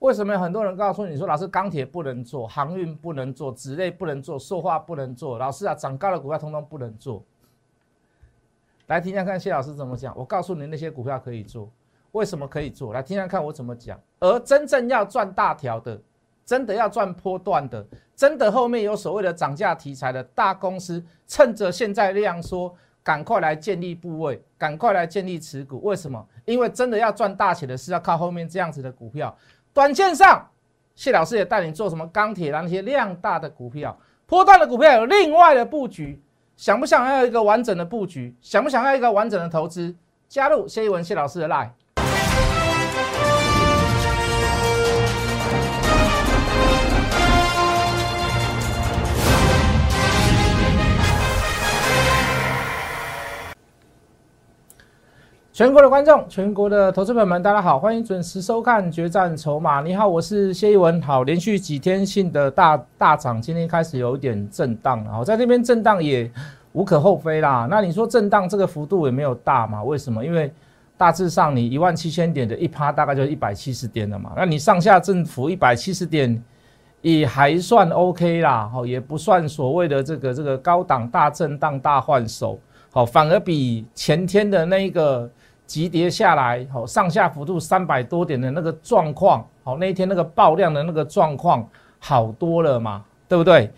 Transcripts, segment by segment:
为什么有很多人告诉你说，老师钢铁不能做，航运不能做，纸类不能做，塑化不能做，老师啊，涨高的股票通通不能做。来听听看谢老师怎么讲。我告诉你那些股票可以做，为什么可以做？来听听看我怎么讲。而真正要赚大条的，真的要赚波段的，真的后面有所谓的涨价题材的大公司，趁着现在量缩，赶快来建立部位，赶快来建立持股。为什么？因为真的要赚大钱的是要靠后面这样子的股票。短线上，谢老师也带你做什么钢铁那些量大的股票，波段的股票有另外的布局。想不想要一个完整的布局？想不想要一个完整的投资？加入谢一文谢老师的 line。全国的观众，全国的投资朋友们，大家好，欢迎准时收看《决战筹码》。你好，我是谢一文。好，连续几天性的大大涨，今天开始有点震荡，然后在这边震荡也无可厚非啦。那你说震荡这个幅度也没有大嘛？为什么？因为大致上你一万七千点的一趴，大概就一百七十点了嘛。那你上下振幅一百七十点，也还算 OK 啦。好，也不算所谓的这个这个高档大震荡大换手。好，反而比前天的那一个。急跌下来，好，上下幅度三百多点的那个状况，好，那一天那个爆量的那个状况好多了嘛，对不对？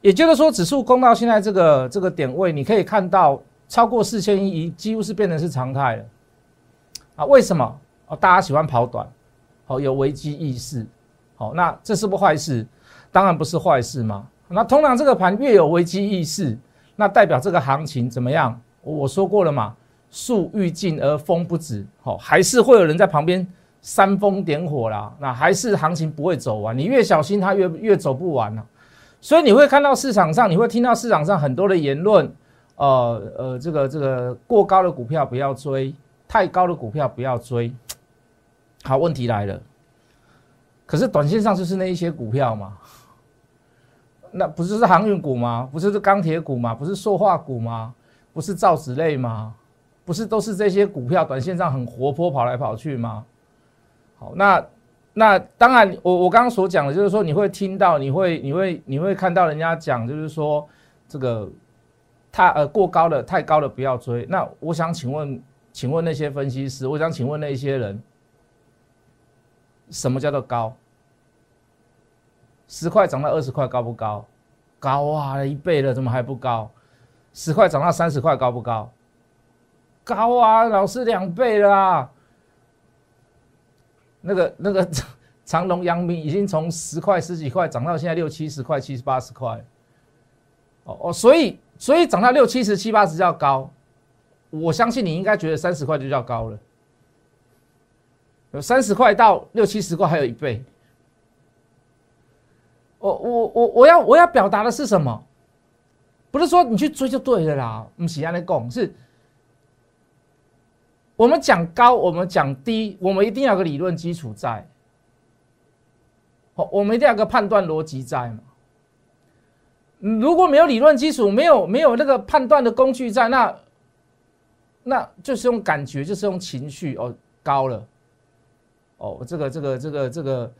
也就是说，指数攻到现在这个这个点位，你可以看到超过四千亿，几乎是变成是常态了。啊，为什么？哦，大家喜欢跑短，好，有危机意识，好，那这是不坏事？当然不是坏事嘛。那通常这个盘越有危机意识，那代表这个行情怎么样？我说过了嘛。树欲静而风不止，好，还是会有人在旁边煽风点火啦。那还是行情不会走完，你越小心，它越越走不完了。所以你会看到市场上，你会听到市场上很多的言论，呃呃，这个这个过高的股票不要追，太高的股票不要追。好，问题来了，可是短线上就是那一些股票嘛，那不是是航运股吗？不是是钢铁股吗？不是塑化股吗？不是造纸类吗？不是都是这些股票短线上很活泼跑来跑去吗？好，那那当然，我我刚刚所讲的就是说，你会听到，你会你会你会看到人家讲，就是说这个太呃过高的太高的不要追。那我想请问，请问那些分析师，我想请问那些人，什么叫做高？十块涨到二十块高不高？高啊，一倍了，怎么还不高？十块涨到三十块高不高？高啊，老师两倍啦！那个那个 长隆、阳明已经从十块、十几块涨到现在六七十块、七十八十块。哦哦，所以所以涨到六七十、七八十叫高。我相信你应该觉得三十块就叫高了。有三十块到六七十块还有一倍。我我我我要我要表达的是什么？不是说你去追就对了啦，不是安尼讲是。我们讲高，我们讲低，我们一定要有个理论基础在。好，我们一定要有个判断逻辑在嘛。如果没有理论基础，没有没有那个判断的工具在，那那就是用感觉，就是用情绪哦，高了。哦，这个这个这个这个，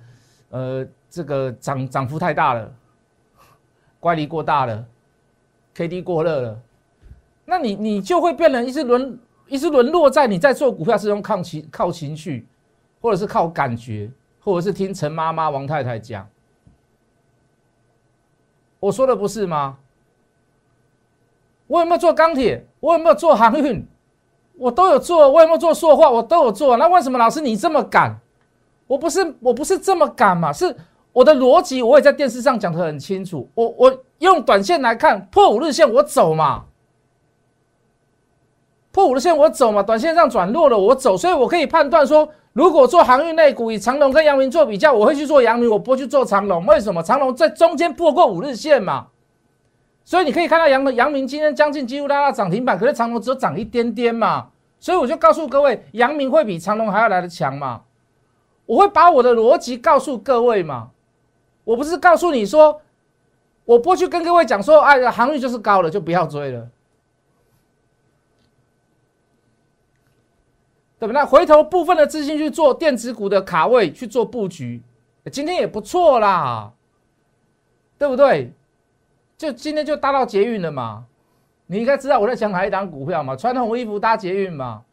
呃，这个涨涨幅太大了，乖离过大了，K D 过热了，那你你就会变成一次轮。一直沦落在你在做股票是用靠情靠情绪，或者是靠感觉，或者是听陈妈妈、王太太讲。我说的不是吗？我有没有做钢铁？我有没有做航运？我都有做。我有没有做塑化？我都有做。那为什么老师你这么敢？我不是我不是这么敢嘛？是我的逻辑，我也在电视上讲的很清楚。我我用短线来看，破五日线我走嘛。破五日线我走嘛，短线上转弱了我走，所以我可以判断说，如果做航运类股，以长龙跟阳明做比较，我会去做阳明，我不会去做长龙。为什么？长龙在中间破过五日线嘛，所以你可以看到阳阳明今天将近几乎拉到涨停板，可是长龙只有涨一点点嘛，所以我就告诉各位，阳明会比长龙还要来的强嘛。我会把我的逻辑告诉各位嘛，我不是告诉你说，我不去跟各位讲说，哎，航运就是高了，就不要追了。对吧？那回头部分的资金去做电子股的卡位去做布局，今天也不错啦，对不对？就今天就搭到捷运了嘛，你应该知道我在讲哪一档股票嘛，穿红衣服搭捷运嘛，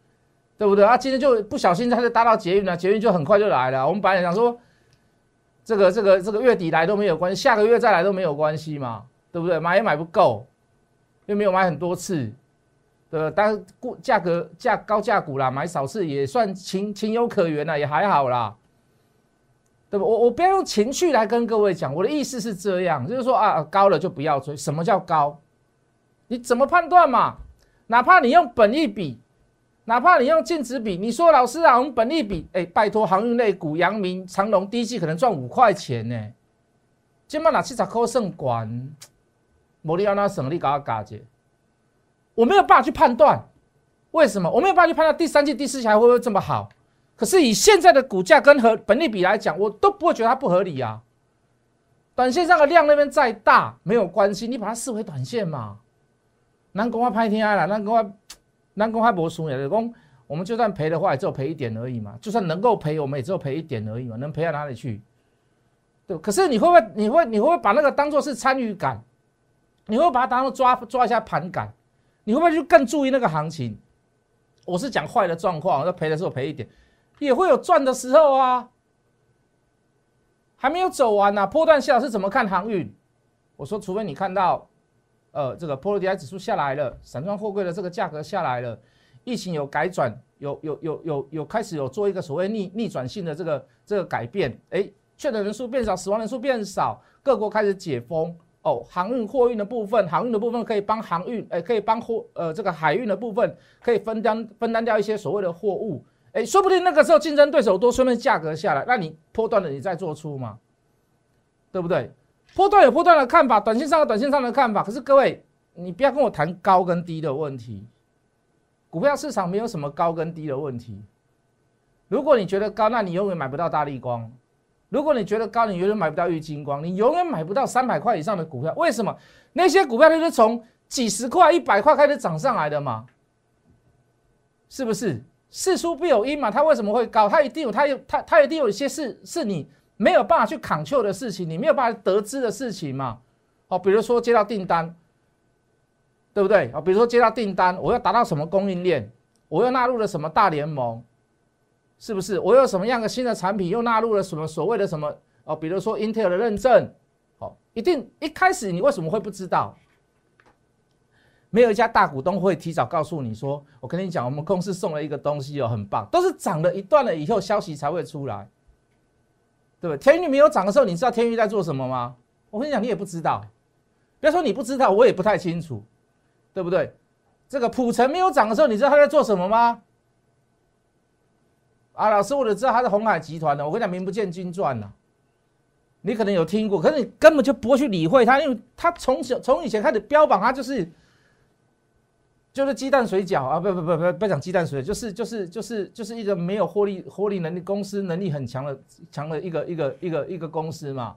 对不对？啊，今天就不小心他就搭到捷运了，捷运就很快就来了。我们本来想说，这个这个这个月底来都没有关系，下个月再来都没有关系嘛，对不对？买也买不够，又没有买很多次，对但股价格价高价股啦，买少次也算情情有可原啦，也还好啦。对吧？我我不要用情绪来跟各位讲，我的意思是这样，就是说啊，高了就不要追。什么叫高？你怎么判断嘛？哪怕你用本利比，哪怕你用净值比，你说老师啊，我们本利比，哎，拜托，航运类股，阳明、长隆第一季可能赚五块钱呢，今麦哪七十块算管？摩利亚那省力搞个嘎姐，我没有办法去判断，为什么？我没有办法去判断第三季、第四季还会不会这么好？可是以现在的股价跟和本利比来讲，我都不会觉得它不合理啊。短线上的量那边再大没有关系，你把它视为短线嘛。南公话拍天啊，南公话南公话博输也公，我们就算赔的话，也只有赔一点而已嘛。就算能够赔，我们也只有赔一点而已嘛。能赔到哪里去？对。可是你会不会？你会你会不会把那个当做是参与感？你会把它当做抓抓一下盘感？你会不会就更注意那个行情？我是讲坏的状况，那赔的时候赔一点。也会有赚的时候啊，还没有走完呢。波段下是怎么看航运？我说，除非你看到，呃，这个波罗的海指数下来了，散装货柜的这个价格下来了，疫情有改转，有有有有有开始有做一个所谓逆逆转性的这个这个改变，哎，确诊人数变少，死亡人数变少，各国开始解封，哦，航运货运的部分，航运的部分可以帮航运，哎，可以帮货，呃，这个海运的部分可以分担分担掉一些所谓的货物。哎，说不定那个时候竞争对手多，顺便价格下来，那你波段的你再做出嘛，对不对？波段有波段的看法，短线上有短线上的看法。可是各位，你不要跟我谈高跟低的问题，股票市场没有什么高跟低的问题。如果你觉得高，那你永远买不到大力光；如果你觉得高，你永远买不到玉金光，你永远买不到三百块以上的股票。为什么？那些股票都是从几十块、一百块开始涨上来的嘛，是不是？事出必有因嘛，它为什么会高？它一定有，它有，它它一定有一些事是你没有办法去抗求的事情，你没有办法得知的事情嘛。哦，比如说接到订单，对不对？啊，比如说接到订单，我要达到什么供应链？我又纳入了什么大联盟？是不是？我有什么样的新的产品又纳入了什么所谓的什么？哦，比如说 Intel 的认证，哦，一定一开始你为什么会不知道？没有一家大股东会提早告诉你说：“我跟你讲，我们公司送了一个东西哦，很棒。”都是涨了一段了以后，消息才会出来，对不对？天宇没有涨的时候，你知道天宇在做什么吗？我跟你讲，你也不知道。不要说你不知道，我也不太清楚，对不对？这个普成没有涨的时候，你知道他在做什么吗？啊，老师，我都知道他是红海集团的。我跟你讲，名不见经传呐。你可能有听过，可是你根本就不会去理会他，因为他从小从以前开始标榜他就是。就是鸡蛋水饺啊，不不不不不讲鸡蛋水，就是就是就是就是一个没有获利获利能力公司，能力很强的强的一个一个一个一个公司嘛。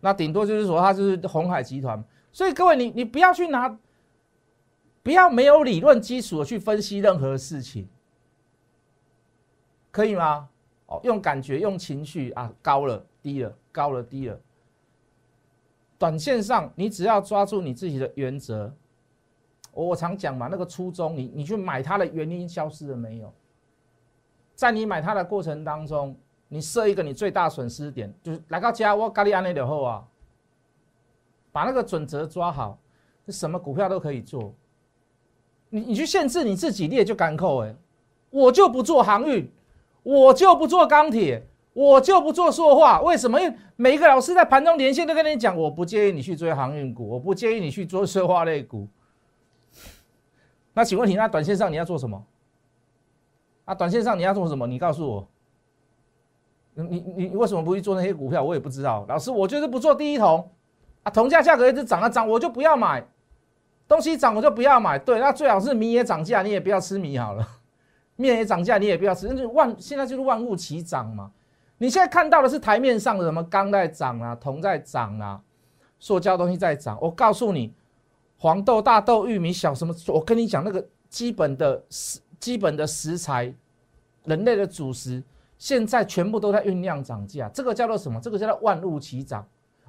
那顶多就是说他就是红海集团。所以各位你你不要去拿，不要没有理论基础的去分析任何事情，可以吗？哦，用感觉用情绪啊，高了低了高了低了。短线上你只要抓住你自己的原则。我常讲嘛，那个初衷，你你去买它的原因消失了没有？在你买它的过程当中，你设一个你最大损失点，就是来到家我咖喱安内的后啊，把那个准则抓好，什么股票都可以做。你你去限制你自己，你也就干扣哎，我就不做航运，我就不做钢铁，我就不做塑化。为什么？因为每一个老师在盘中连线都跟你讲，我不建议你去追航运股，我不建议你去做塑化类股。那请问你，那短线上你要做什么？啊，短线上你要做什么？你告诉我。你你你为什么不去做那些股票？我也不知道。老师，我就是不做第一桶啊，铜价价格一直涨啊涨，我就不要买。东西涨我就不要买。对，那最好是米也涨价，你也不要吃米好了。面也涨价，你也不要吃。那就万现在就是万物齐涨嘛。你现在看到的是台面上的什么钢在涨啊，铜在涨啊，塑胶东西在涨。我告诉你。黄豆、大豆、玉米、小什么？我跟你讲，那个基本的食、基本的食材，人类的主食，现在全部都在酝酿涨价，这个叫做什么？这个叫做万物齐涨。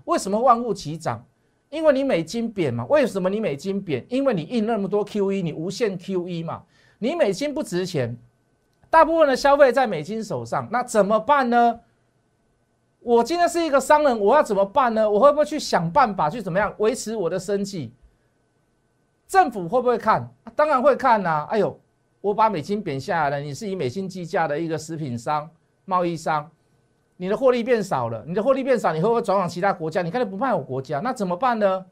为什么万物齐涨？因为你美金贬嘛。为什么你美金贬？因为你印那么多 QE，你无限 QE 嘛。你美金不值钱，大部分的消费在美金手上，那怎么办呢？我今天是一个商人，我要怎么办呢？我会不会去想办法去怎么样维持我的生计？政府会不会看？当然会看呐。哎呦，我把美金贬下来了，你是以美金计价的一个食品商、贸易商，你的获利变少了，你的获利变少，你会不会转往其他国家？你看你不卖我国家，那怎么办呢？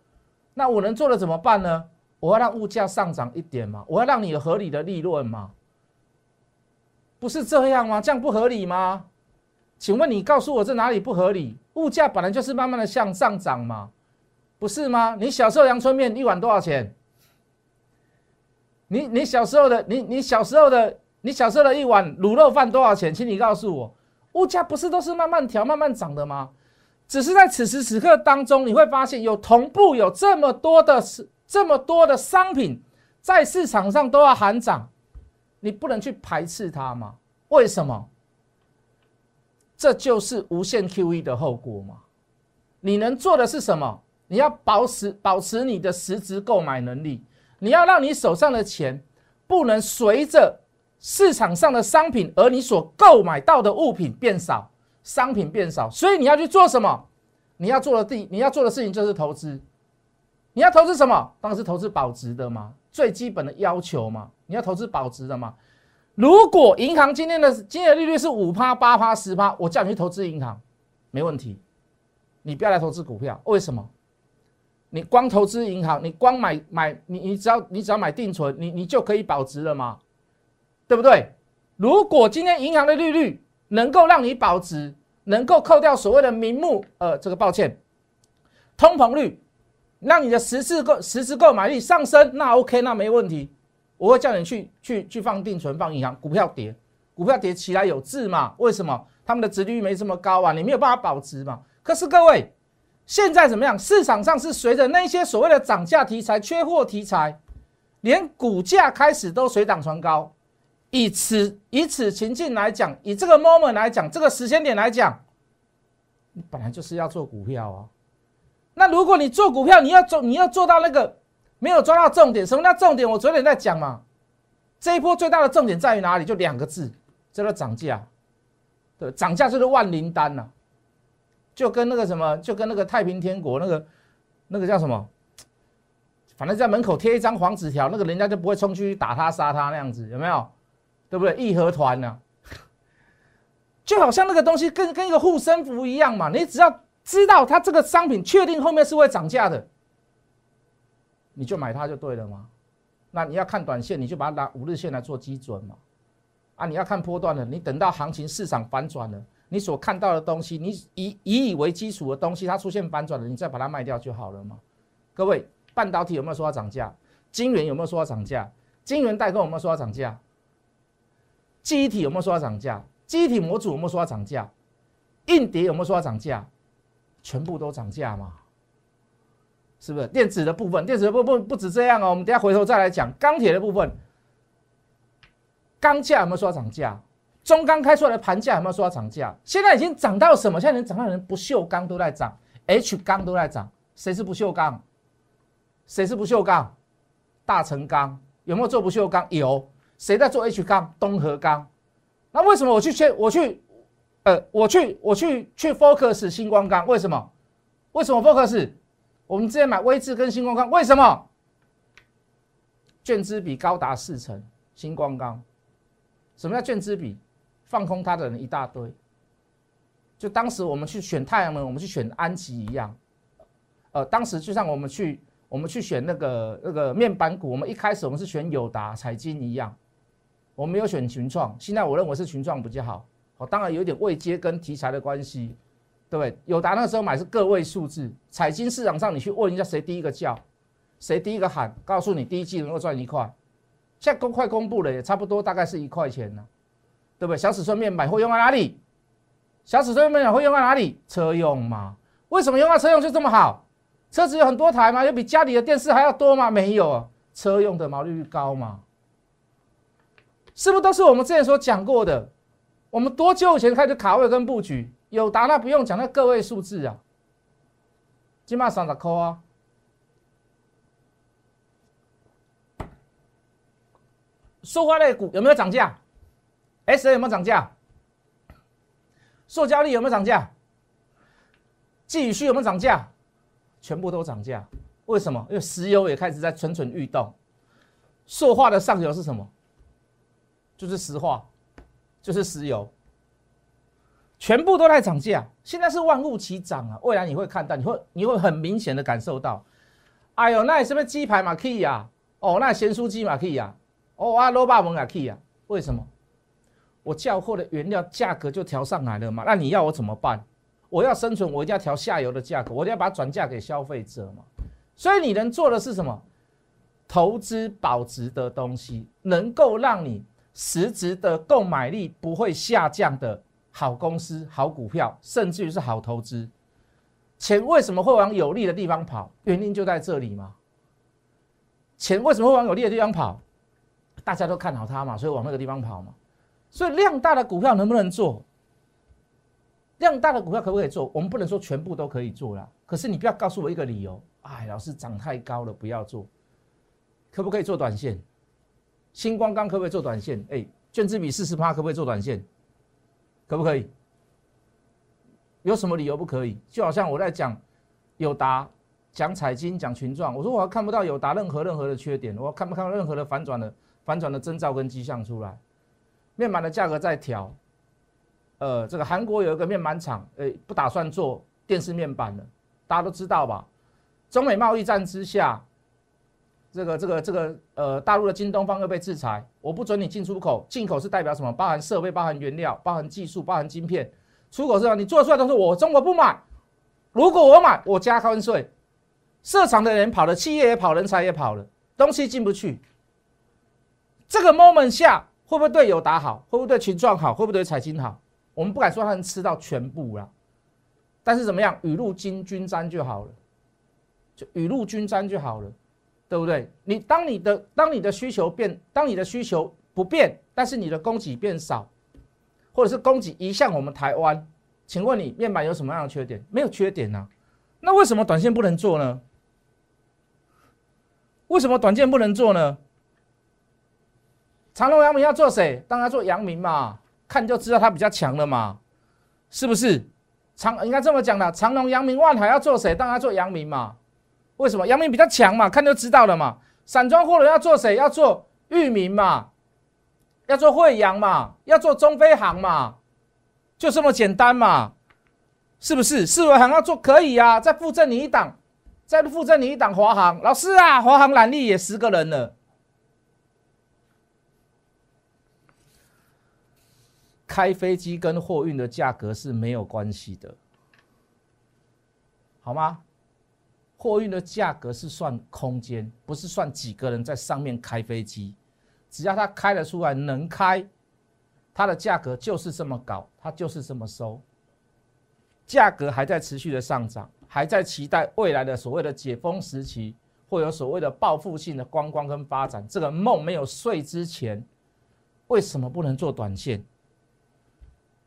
那我能做的怎么办呢？我要让物价上涨一点嘛，我要让你有合理的利润嘛，不是这样吗？这样不合理吗？请问你告诉我这哪里不合理？物价本来就是慢慢的向上涨嘛，不是吗？你小时候阳春面一碗多少钱？你你小时候的你你小时候的你小时候的一碗卤肉饭多少钱？请你告诉我，物价不是都是慢慢调慢慢涨的吗？只是在此时此刻当中，你会发现有同步有这么多的是这么多的商品在市场上都要喊涨，你不能去排斥它吗？为什么？这就是无限 QE 的后果吗？你能做的是什么？你要保持保持你的实质购买能力，你要让你手上的钱不能随着市场上的商品而你所购买到的物品变少，商品变少，所以你要去做什么？你要做的第你要做的事情就是投资。你要投资什么？当然是投资保值的嘛，最基本的要求嘛。你要投资保值的嘛。如果银行今天的今天的利率是五趴、八趴、十趴，我叫你去投资银行，没问题。你不要来投资股票，为什么？你光投资银行，你光买买你你只要你只要买定存，你你就可以保值了嘛？对不对？如果今天银行的利率能够让你保值，能够扣掉所谓的名目，呃，这个抱歉，通膨率，让你的实质购实质购买力上升，那 OK，那没问题。我会叫你去去去放定存，放银行，股票跌，股票跌起来有字嘛？为什么？他们的值率没这么高啊，你没有办法保值嘛？可是各位，现在怎么样？市场上是随着那些所谓的涨价题材、缺货题材，连股价开始都水涨船高。以此以此情境来讲，以这个 moment 来讲，这个时间点来讲，你本来就是要做股票啊。那如果你做股票，你要做你要做到那个。没有抓到重点，什么叫重点？我昨天在讲嘛，这一波最大的重点在于哪里？就两个字，叫做涨价。对，涨价就是万灵丹呐，就跟那个什么，就跟那个太平天国那个那个叫什么，反正在门口贴一张黄纸条，那个人家就不会冲去打他杀他那样子，有没有？对不对？义和团呢，就好像那个东西跟跟一个护身符一样嘛，你只要知道它这个商品确定后面是会涨价的。你就买它就对了吗？那你要看短线，你就把它拿五日线来做基准嘛。啊，你要看波段的，你等到行情市场反转了，你所看到的东西，你以以以为基础的东西，它出现反转了，你再把它卖掉就好了嘛。各位，半导体有没有说要涨价？晶圆有没有说要涨价？晶圆代工有没有说要涨价？记忆体有没有说要涨价？记忆体模组有没有说要涨价？硬碟有没有说要涨价？全部都涨价嘛。是不是电子的部分？电子的部分不止这样哦。我们等下回头再来讲钢铁的部分。钢价有没有说要涨价？中钢开出来的盘价有没有说要涨价？现在已经涨到什么？现在连涨到连不锈钢都在涨，H 钢都在涨。谁是不锈钢？谁是不锈钢？大成钢有没有做不锈钢？有。谁在做 H 钢？东河钢。那为什么我去切？我去，呃，我去，我去去 Focus 星光钢？为什么？为什么 Focus？我们之前买微智跟星光钢，为什么？券资比高达四成，星光钢。什么叫券资比？放空它的人一大堆。就当时我们去选太阳能，我们去选安吉一样。呃，当时就像我们去我们去选那个那个面板股，我们一开始我们是选友达、彩金一样，我没有选群创。现在我认为是群创比较好。哦，当然有点未接跟题材的关系。对不对？友达那时候买是个位数字，彩金市场上你去问一下谁第一个叫，谁第一个喊，告诉你第一季能够赚一块，现在公快公布了，也差不多大概是一块钱呢，对不对？小尺寸面板会用在哪里？小尺寸面板会用在哪里？车用嘛？为什么用在车用就这么好？车子有很多台吗？有比家里的电视还要多吗？没有，车用的毛利率高嘛？是不是都是我们之前所讲过的？我们多久以前开始卡位跟布局？有达那不用讲，那个位数字啊，起码三十扣啊。塑化类股有没有涨价？S A 有没有涨价？塑胶粒有没有涨价？寄宇需有没有涨价？全部都涨价。为什么？因为石油也开始在蠢蠢欲动。塑化的上游是什么？就是石化，就是石油，全部都在涨价。现在是万物齐涨啊！未来你会看到，你会你会很明显的感受到。哎呦，那什么鸡排嘛可以呀？哦，那咸酥鸡嘛可以呀？哦啊，罗巴文也可以呀？为什么？我叫货的原料价格就调上来了嘛？那你要我怎么办？我要生存，我一定要调下游的价格，我一定要把它转嫁给消费者嘛。所以你能做的是什么？投资保值的东西，能够让你实质的购买力不会下降的好公司、好股票，甚至于是好投资。钱为什么会往有利的地方跑？原因就在这里嘛。钱为什么会往有利的地方跑？大家都看好它嘛，所以往那个地方跑嘛。所以量大的股票能不能做？量大的股票可不可以做？我们不能说全部都可以做了。可是你不要告诉我一个理由，哎，老师涨太高了，不要做。可不可以做短线？星光钢可不可以做短线？哎，卷资比四十趴可不可以做短线？可不可以？有什么理由不可以？就好像我在讲友达、讲彩金、讲群状，我说我看不到友达任何任何的缺点，我看不看到任何的反转的反转的征兆跟迹象出来？面板的价格在调。呃，这个韩国有一个面板厂，呃，不打算做电视面板了，大家都知道吧？中美贸易战之下，这个、这个、这个，呃，大陆的京东方又被制裁，我不准你进出口，进口是代表什么？包含设备、包含原料、包含技术、包含晶片，出口是吧？你做出来东西我中国不买，如果我买，我加关税，市场的人跑了，企业也跑，人才也跑了，东西进不去。这个 moment 下会不会对友达好？会不会对群创好？会不会对财经好？我们不敢说他能吃到全部啦，但是怎么样，雨露均均沾就好了，就雨露均沾就好了，对不对？你当你的当你的需求变，当你的需求不变，但是你的供给变少，或者是供给移向我们台湾，请问你面板有什么样的缺点？没有缺点呐，那为什么短线不能做呢？为什么短线不能做呢？长隆、阳明要做谁？当然做阳明嘛。看就知道它比较强了嘛，是不是？长应该这么讲的，长隆、阳明、万海要做谁？当然做阳明嘛。为什么？阳明比较强嘛，看就知道了嘛。散装货轮要做谁？要做裕民嘛，要做惠阳嘛，要做中飞航嘛，就这么简单嘛，是不是？四维航要做可以啊，再附赠你一档，再附赠你一档华航。老师啊，华航蓝利也十个人了。开飞机跟货运的价格是没有关系的，好吗？货运的价格是算空间，不是算几个人在上面开飞机。只要它开得出来，能开，它的价格就是这么高，它就是这么收。价格还在持续的上涨，还在期待未来的所谓的解封时期，会有所谓的报复性的观光跟发展。这个梦没有睡之前，为什么不能做短线？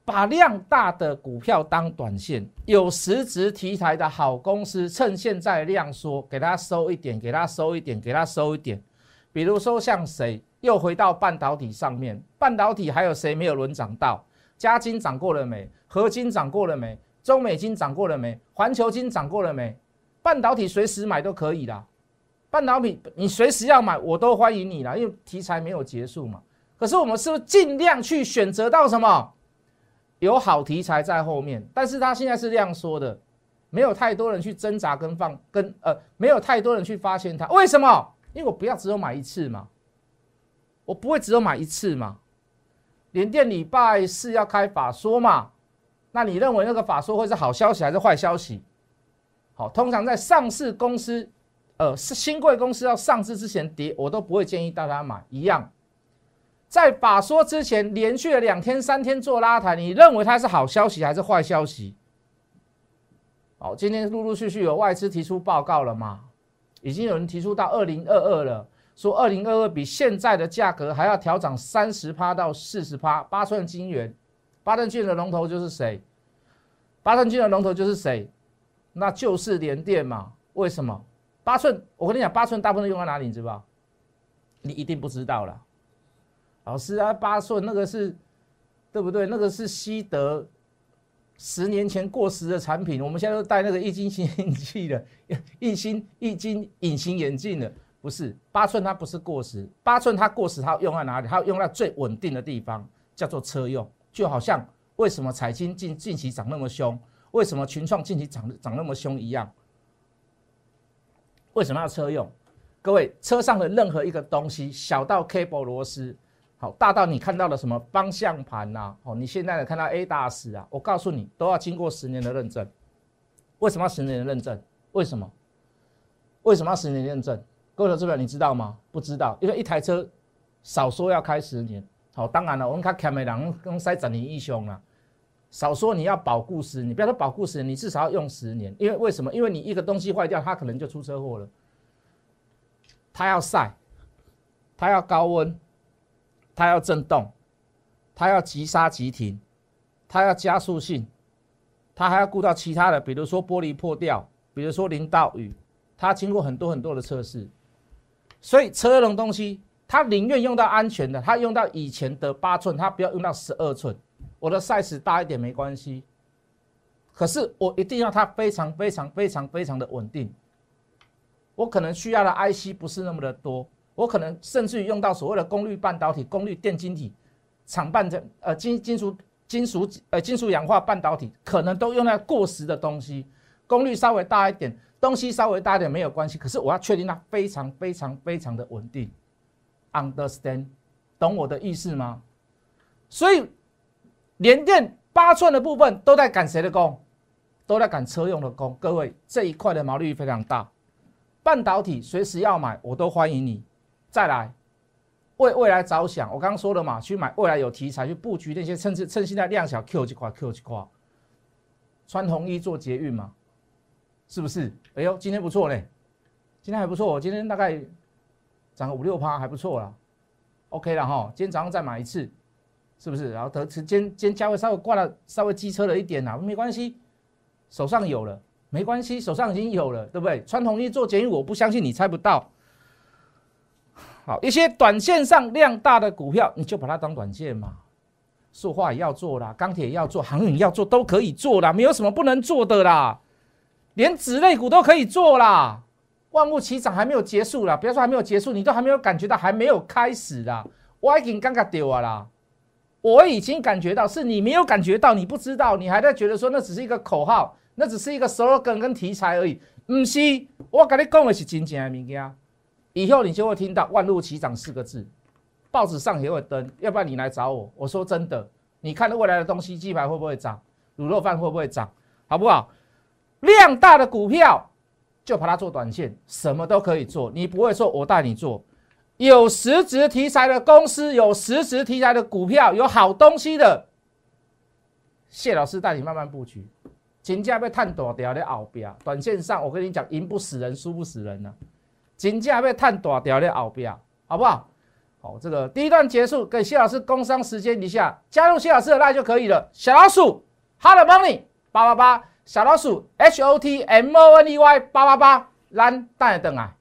把量大的股票当短线，有实质题材的好公司，趁现在量缩，给它收一点，给它收一点，给它收一点。比如说像谁，又回到半导体上面，半导体还有谁没有轮涨到？加金涨过了没？合金涨过了没？中美金涨过了没？环球金涨过了没？半导体随时买都可以啦，半导体你随时要买，我都欢迎你啦，因为题材没有结束嘛。可是我们是不是尽量去选择到什么？有好题材在后面，但是他现在是这样说的，没有太多人去挣扎跟放跟呃，没有太多人去发现它，为什么？因为我不要只有买一次嘛，我不会只有买一次嘛。联电礼拜四要开法说嘛，那你认为那个法说会是好消息还是坏消息？好，通常在上市公司，呃，是新贵公司要上市之前跌，我都不会建议大家买一样。在法说之前，连续了两天、三天做拉抬，你认为它是好消息还是坏消息？好，今天陆陆续续有外资提出报告了嘛？已经有人提出到二零二二了，说二零二二比现在的价格还要调涨三十趴到四十趴，八寸金元八寸金的龙头就是谁？八寸金的龙头就是谁？那就是联电嘛。为什么？八寸，我跟你讲，八寸大部分用在哪里？你知道？你一定不知道了。老师啊，八寸那个是，对不对？那个是西德十年前过时的产品，我们现在都戴那个液晶显影器的，液晶液晶隐形眼镜的，不是八寸，它不是过时。八寸它过时，它用在哪里？它用在最稳定的地方，叫做车用。就好像为什么彩金近近期涨那么凶，为什么群创近期涨涨那么凶一样。为什么要车用？各位，车上的任何一个东西，小到 cable 螺丝，好，大到你看到的什么方向盘呐，哦，你现在看到 A 大师啊，我告诉你，都要经过十年的认证。为什么要十年的认证？为什么？为什么要十年认证？各位投资者，你知道吗？不知道，因为一台车少说要开十年。好，当然了，我们看凯美人跟塞整年一兄啊，少说你要保固十年，不要说保固十，你至少要用十年。因为为什么？因为你一个东西坏掉，它可能就出车祸了。它要晒，它要高温，它要震动，它要急刹急停，它要加速性，它还要顾到其他的，比如说玻璃破掉，比如说淋到雨，它经过很多很多的测试。所以车这种东西，它宁愿用到安全的，它用到以前的八寸，它不要用到十二寸。我的 size 大一点没关系，可是我一定要它非常非常非常非常的稳定。我可能需要的 IC 不是那么的多，我可能甚至于用到所谓的功率半导体、功率电晶体、厂半的呃金金属金属呃金属氧化半导体，可能都用在过时的东西，功率稍微大一点，东西稍微大一点没有关系。可是我要确定它非常非常非常的稳定，understand，懂我的意思吗？所以连电八寸的部分都在赶谁的工？都在赶车用的工。各位这一块的毛利率非常大。半导体随时要买，我都欢迎你。再来，为未来着想，我刚刚说了嘛，去买未来有题材，去布局那些趁趁趁现在量小 Q 几块 Q 几块，穿红衣做捷运嘛，是不是？哎呦，今天不错嘞，今天还不错，我今天大概涨个五六趴，还不错啦。OK 了哈，今天早上再买一次，是不是？然后得今今天价位稍微挂了，稍微机车了一点啦，没关系，手上有了。没关系，手上已经有了，对不对？穿统一做捷运，我不相信你猜不到。好，一些短线上量大的股票，你就把它当短线嘛。塑化也要做啦，钢铁也要做，航运要做，都可以做啦，没有什么不能做的啦。连纸类股都可以做啦。万物齐涨还没有结束啦，不要说还没有结束，你都还没有感觉到还没有开始啦。我已经刚刚丢啊啦，我已经感觉到，是你没有感觉到，你不知道，你还在觉得说那只是一个口号。那只是一个 slogan 跟题材而已，不是我跟你讲的是真正的物件。以后你就会听到“万路齐涨”四个字，报纸上也会登。要不然你来找我，我说真的，你看未来的东西，鸡排会不会涨？卤肉饭会不会涨？好不好？量大的股票就把它做短线，什么都可以做。你不会做，我带你做。有实质题材的公司，有实质题材的股票，有好东西的，谢老师带你慢慢布局。金价被探多掉的后边，短线上我跟你讲，赢不死人，输不死人呢。金价被探大掉的后边，好不好？好，这个第一段结束，给谢老师工商时间一下，加入谢老师的拉就可以了。小老鼠，Hot Money 八八八，小老鼠 H O T M O N E Y 八八八，蓝带等啊。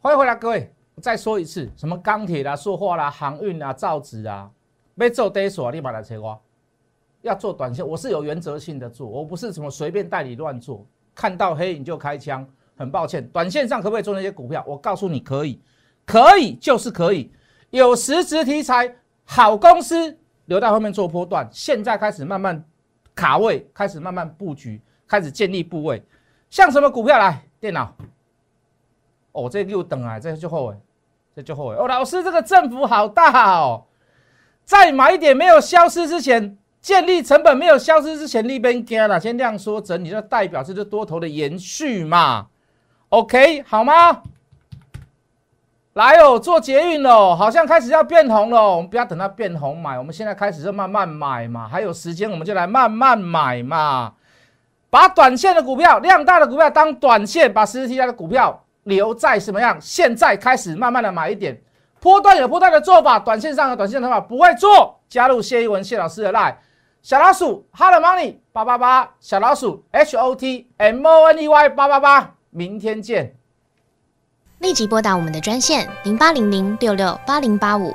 欢迎回来，各位。再说一次，什么钢铁啦、塑化啦、航运啦、造纸啊，没做低索，立马来切瓜。要做短线，我是有原则性的做，我不是什么随便带你乱做。看到黑影就开枪，很抱歉。短线上可不可以做那些股票？我告诉你可以，可以就是可以。有实质题材，好公司留在后面做波段。现在开始慢慢卡位，开始慢慢布局，开始建立部位。像什么股票来？电脑。哦，这又等啊，这就后悔，这就后悔。哦，老师，这个振幅好大哦！再买一点，没有消失之前，建立成本没有消失之前，那边干了，先量缩整理，就代表这是多头的延续嘛？OK，好吗？来哦，做捷运哦，好像开始要变红了。我们不要等它变红买，我们现在开始就慢慢买嘛。还有时间，我们就来慢慢买嘛。把短线的股票、量大的股票当短线，把实体的股票留在什么样？现在开始慢慢的买一点，波段有波段的做法，短线上的短线的方法不会做。加入谢一文谢老师的 line，小老鼠，Hello Money 八八八，小老鼠 H O T M O N E Y 八八八，明天见。立即拨打我们的专线零八零零六六八零八五